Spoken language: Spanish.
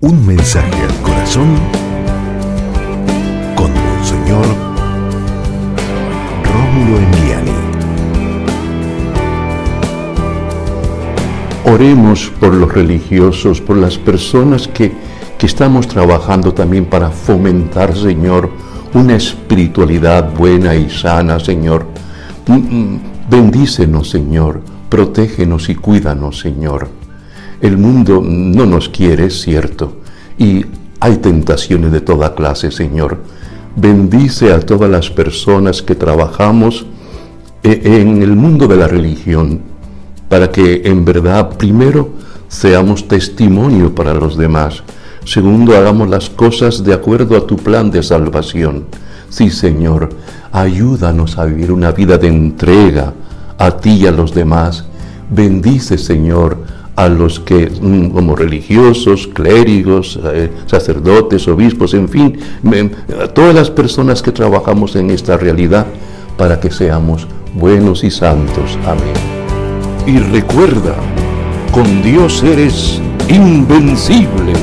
Un mensaje al corazón con Monseñor Rómulo Emiliani. Oremos por los religiosos, por las personas que, que estamos trabajando también para fomentar, Señor, una espiritualidad buena y sana, Señor. Mm, mm, bendícenos, Señor. Protégenos y cuídanos, Señor. El mundo no nos quiere, es cierto, y hay tentaciones de toda clase, Señor. Bendice a todas las personas que trabajamos e, en el mundo de la religión, para que en verdad, primero, seamos testimonio para los demás. Segundo, hagamos las cosas de acuerdo a tu plan de salvación. Sí, Señor, ayúdanos a vivir una vida de entrega a ti y a los demás. Bendice, Señor, a los que, mm, como religiosos, clérigos, eh, sacerdotes, obispos, en fin, todas las personas que trabajamos en esta realidad para que seamos buenos y santos. Amén. Y recuerda, con Dios eres invencible.